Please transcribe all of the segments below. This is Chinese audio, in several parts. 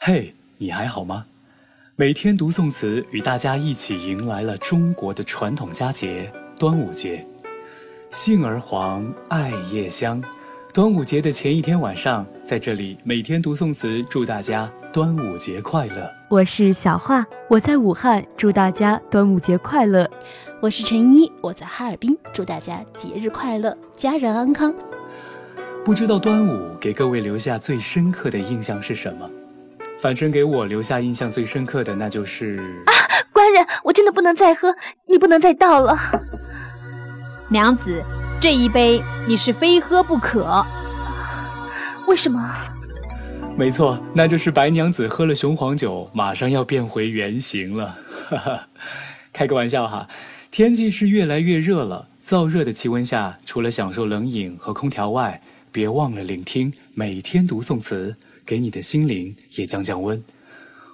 嘿，你还好吗？每天读宋词，与大家一起迎来了中国的传统佳节——端午节。杏儿黄，艾叶香。端午节的前一天晚上，在这里每天读宋词，祝大家端午节快乐。我是小画，我在武汉，祝大家端午节快乐。我是陈一，我在哈尔滨，祝大家节日快乐，家人安康。不知道端午给各位留下最深刻的印象是什么？反正给我留下印象最深刻的，那就是啊，官人，我真的不能再喝，你不能再倒了。娘子，这一杯你是非喝不可。为什么？没错，那就是白娘子喝了雄黄酒，马上要变回原形了。哈哈，开个玩笑哈。天气是越来越热了，燥热的气温下，除了享受冷饮和空调外，别忘了聆听每天读宋词。给你的心灵也降降温。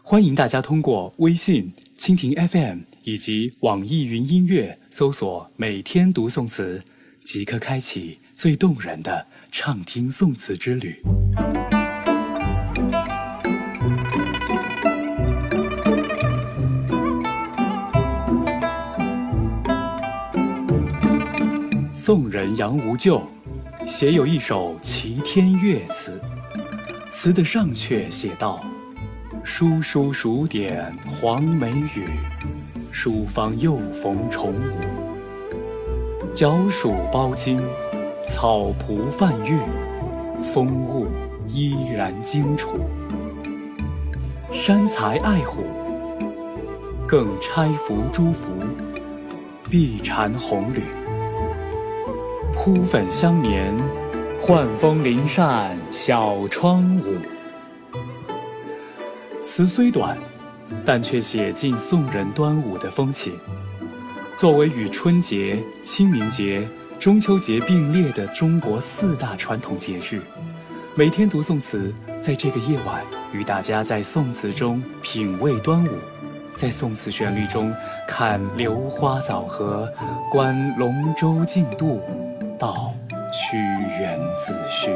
欢迎大家通过微信、蜻蜓 FM 以及网易云音乐搜索“每天读宋词”，即刻开启最动人的畅听宋词之旅。宋人杨无咎写有一首《齐天乐》词。词的上阙写道：“叔叔数点黄梅雨，书坊又逢重午。角黍包金，草蒲泛月，风物依然荆楚。山才爱虎，更钗拂朱服，碧蝉红缕，铺粉香绵。”换风临扇小窗舞。词虽短，但却写尽宋人端午的风情。作为与春节、清明节、中秋节并列的中国四大传统节日，每天读宋词，在这个夜晚，与大家在宋词中品味端午，在宋词旋律中看流花藻合，观龙舟竞渡，到。屈原自序。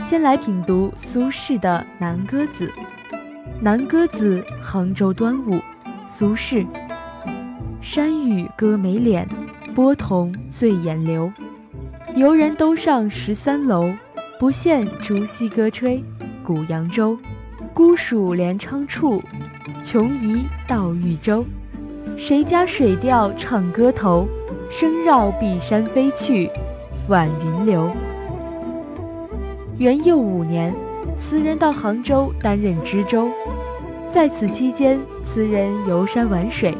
先来品读苏轼的《南歌子》。《南歌子》杭州端午，苏轼。山雨歌眉敛，波桐醉眼流。游人都上十三楼，不见竹溪歌吹古扬州。孤属连昌处，穷疑到豫州。谁家水调唱歌头？声绕碧山飞去，晚云流。元佑五年，词人到杭州担任知州，在此期间，词人游山玩水。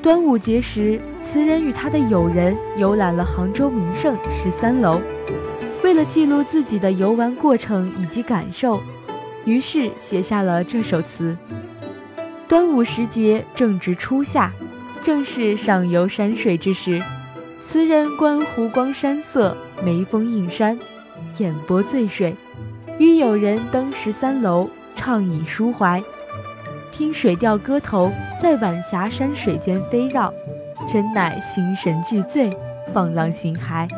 端午节时，词人与他的友人游览了杭州名胜十三楼。为了记录自己的游玩过程以及感受。于是写下了这首词。端午时节正值初夏，正是上游山水之时。词人观湖光山色，眉峰映山，眼波醉水，与友人登十三楼，畅饮抒怀，听水调歌头在晚霞山水间飞绕，真乃心神俱醉，放浪形骸。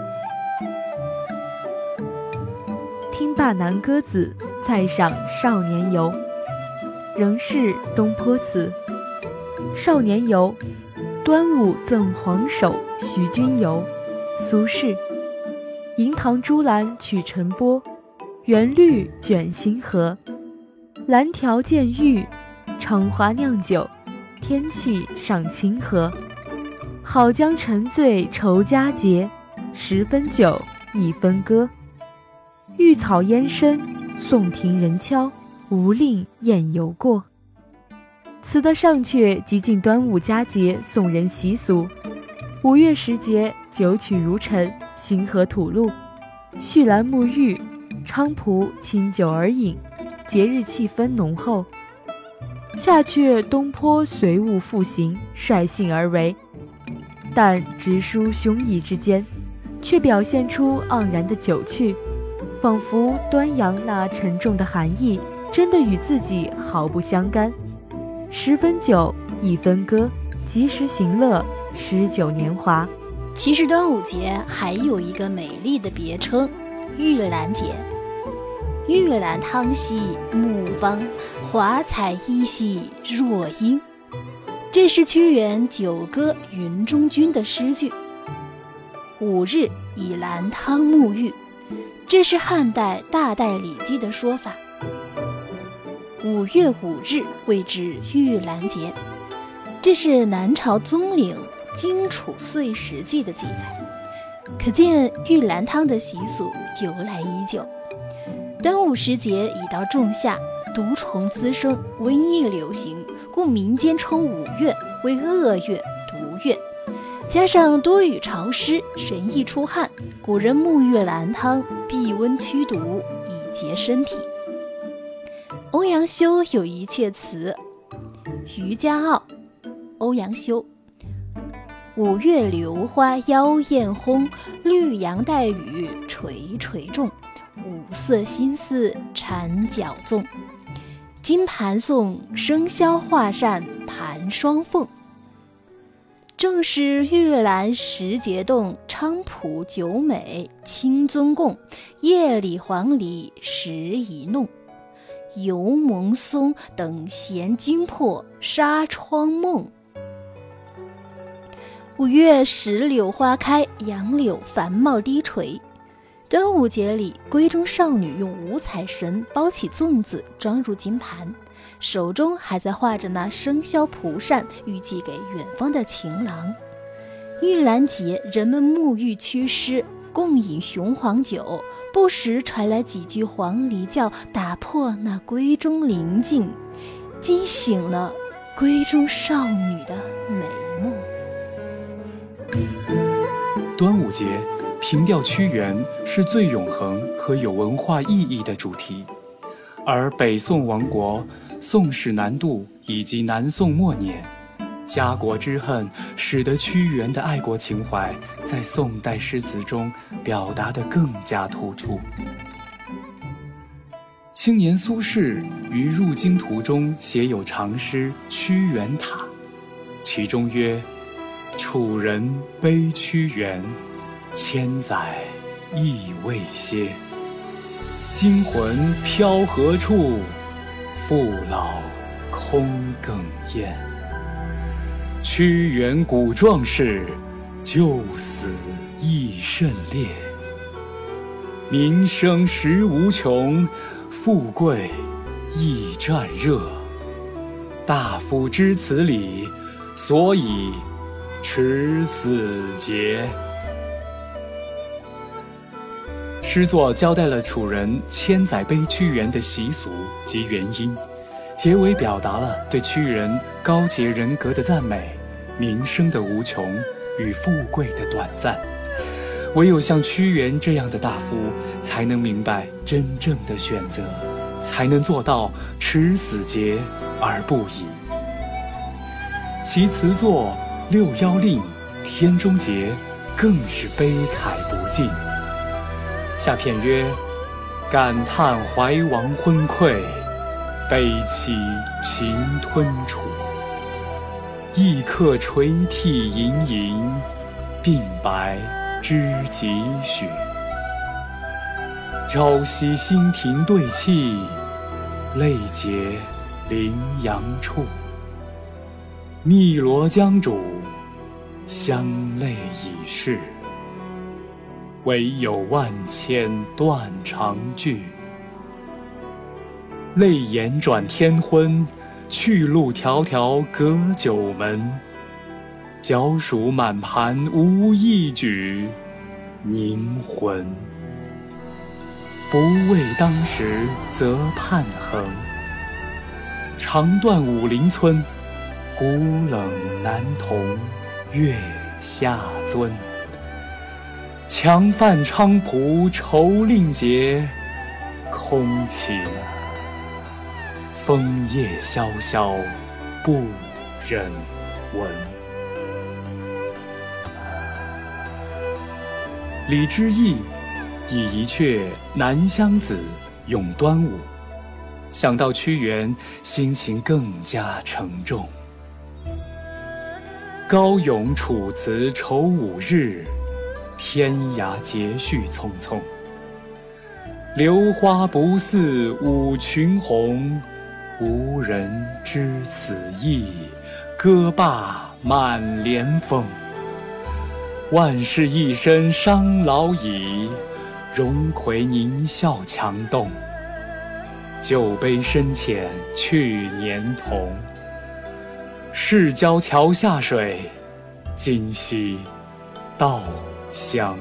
听罢南歌子。再赏《少年游》，仍是东坡词。《少年游》，端午赠黄首徐君游，苏轼。银塘朱栏取晨波，园绿卷星河。蓝条见玉，赏花酿酒，天气尚清和。好将沉醉愁佳节，十分酒，一分歌。玉草烟深。宋庭人敲，无令雁游过。词的上阙极尽端午佳节送人习俗。五月时节，酒曲如尘，星河吐露，蕈兰沐浴，菖蒲清酒而饮，节日气氛浓厚。下阙东坡随物复行，率性而为，但直抒胸臆之间，却表现出盎然的酒趣。仿佛端阳那沉重的含义，真的与自己毫不相干。十分酒，一分歌，及时行乐，诗酒年华。其实端午节还有一个美丽的别称——玉兰节。玉兰汤兮木方，华彩衣兮若英。这是屈原《九歌·云中君》的诗句。五日以兰汤沐浴，这是汉代大戴礼记的说法。五月五日谓之玉兰节，这是南朝宗陵《荆楚岁时记》的记载，可见玉兰汤的习俗由来已久。端午时节已到仲夏，毒虫滋生，瘟疫流行，故民间称五月为恶月、毒月。加上多雨潮湿，神易出汗，古人沐浴兰汤，避温驱毒，以洁身体。欧阳修有一阙词《渔家傲》，欧阳修：五月榴花妖艳烘，绿杨带雨垂垂重。五色新丝缠角粽，金盘送生肖画扇盘双凤。正是玉兰时节动，菖蒲酒美清尊共。夜里黄鹂时已弄。油蒙松等闲惊破纱窗梦。五月石榴花开，杨柳繁茂低垂。端午节里，闺中少女用五彩绳包起粽子，装入金盘，手中还在画着那生肖蒲扇，预寄给远方的情郎。玉兰节，人们沐浴祛湿，共饮雄黄酒。不时传来几句黄鹂叫，打破那闺中宁静，惊醒了闺中少女的美梦。端午节凭吊屈原是最永恒和有文化意义的主题，而北宋亡国、宋史南渡以及南宋末年。家国之恨，使得屈原的爱国情怀在宋代诗词中表达得更加突出。青年苏轼于入京途中写有长诗《屈原塔》，其中曰：“楚人悲屈原，千载亦未歇。惊魂飘何处？父老空哽咽。”屈原古壮士，就死亦甚烈。民生实无穷，富贵亦占热。大夫知此理，所以持死节。诗作交代了楚人千载悲屈原的习俗及原因。结尾表达了对屈原高洁人格的赞美，名声的无穷与富贵的短暂。唯有像屈原这样的大夫，才能明白真正的选择，才能做到持死节而不已。其词作《六幺令》《天中节》更是悲慨不尽。下片曰：“感叹怀王昏聩。”悲戚秦吞楚，异客垂涕盈盈，鬓白知几许？朝夕新停对泣，泪结羚羊处。汨罗江渚，香泪已逝，唯有万千断肠句。泪眼转天昏，去路迢迢隔九门。交蜀满盘无一举，凝魂。不为当时则盼恒，长断武陵村，孤冷难同月下尊。强犯菖蒲愁令节，空情。枫叶萧萧，不忍闻。李之义以一阙《南乡子》咏端午，想到屈原，心情更加沉重。高咏楚辞愁五日，天涯节绪匆匆。流花不似舞群红，无人知此意。歌罢满帘风。万事一身伤老矣，荣魁宁笑强动。酒杯深浅去年同。市郊桥下水，今夕到相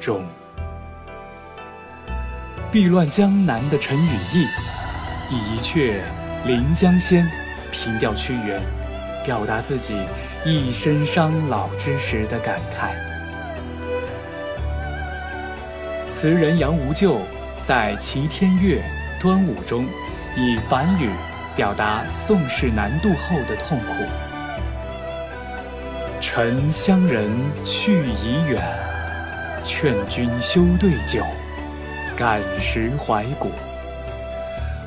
中。避乱江南的陈与义，以一阙《临江仙》凭吊屈原，表达自己一身伤老之时的感慨。词人杨无咎在《齐天乐·端午》中，以反语。表达宋氏南渡后的痛苦。沉香人去已远，劝君休对酒，感时怀古。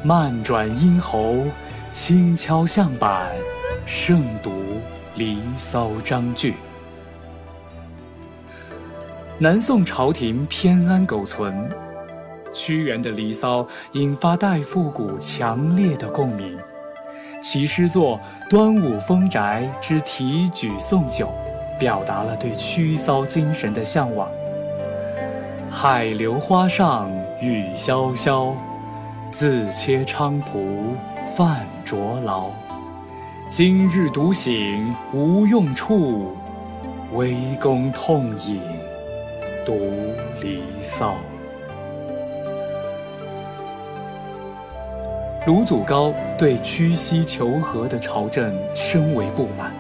慢转咽喉，轻敲向板，胜读《离骚》章句。南宋朝廷偏安苟存。屈原的《离骚》引发代复古强烈的共鸣，其诗作《端午风宅之题举送酒》，表达了对屈骚精神的向往。海流花上雨潇潇，自切菖蒲饭酌劳。今日独醒无用处，微公痛饮独《离骚》。卢祖高对屈膝求和的朝政深为不满，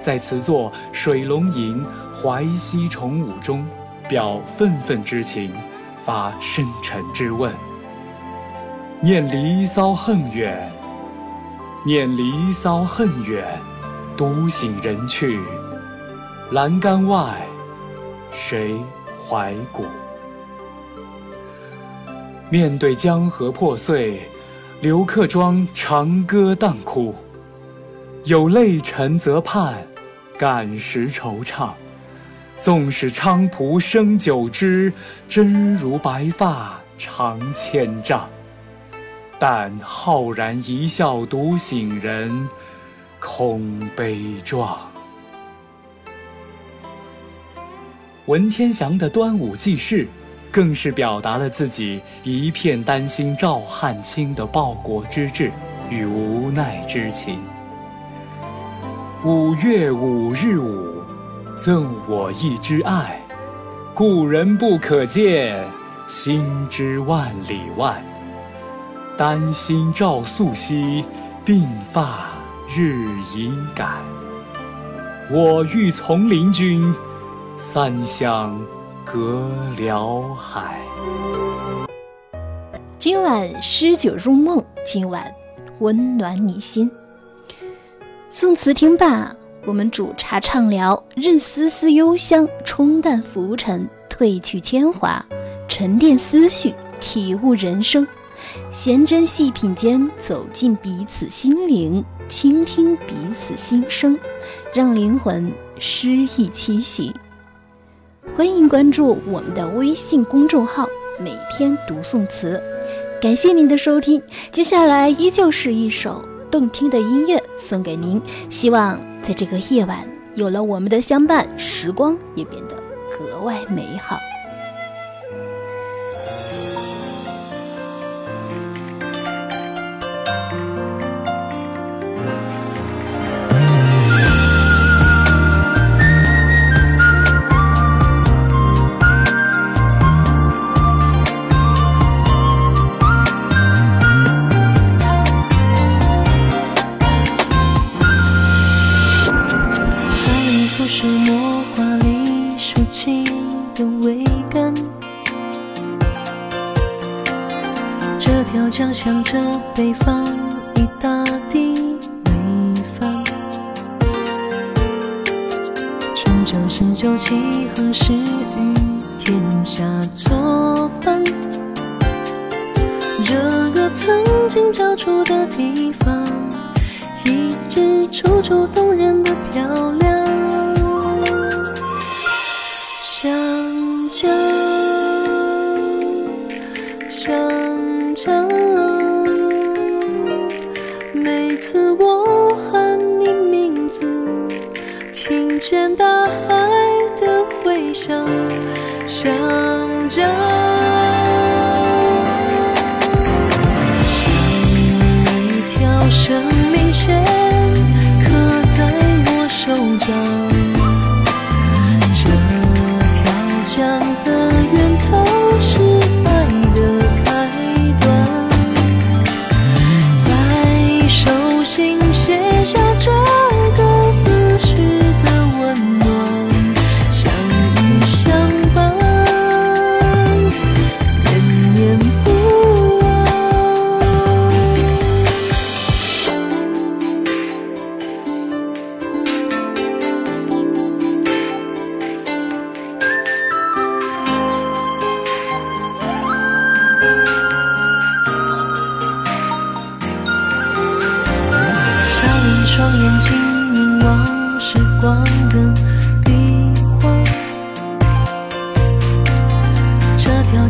在词作《水龙吟·淮西重舞》中，表愤愤之情，发深沉之问：“念离骚恨远，念离骚恨远，独醒人去，栏杆外，谁怀古？”面对江河破碎。刘克庄长歌当哭，有泪沉则盼，感时惆怅。纵使菖蒲生九枝，真如白发长千丈。但浩然一笑独醒人，空悲壮。文天祥的《端午记事》。更是表达了自己一片担心赵汉卿的报国之志与无奈之情。五月五日午，赠我一枝爱，故人不可见，心知万里外。丹心照素兮，鬓发日已改。我欲从林君，三湘。隔辽海。今晚诗酒入梦，今晚温暖你心。宋词听罢，我们煮茶畅聊，任丝丝幽香冲淡浮尘，褪去铅华，沉淀思绪，体悟人生。闲斟细品间，走进彼此心灵，倾听彼此心声，让灵魂诗意栖息。欢迎关注我们的微信公众号“每天读宋词”，感谢您的收听。接下来依旧是一首动听的音乐送给您，希望在这个夜晚有了我们的相伴，时光也变得格外美好。向着北方，一大地为帆。春秋时酒气，何时与天下作伴？这个曾经交出的地方，一直楚楚动人的漂亮。眼睛凝望时光的壁画这条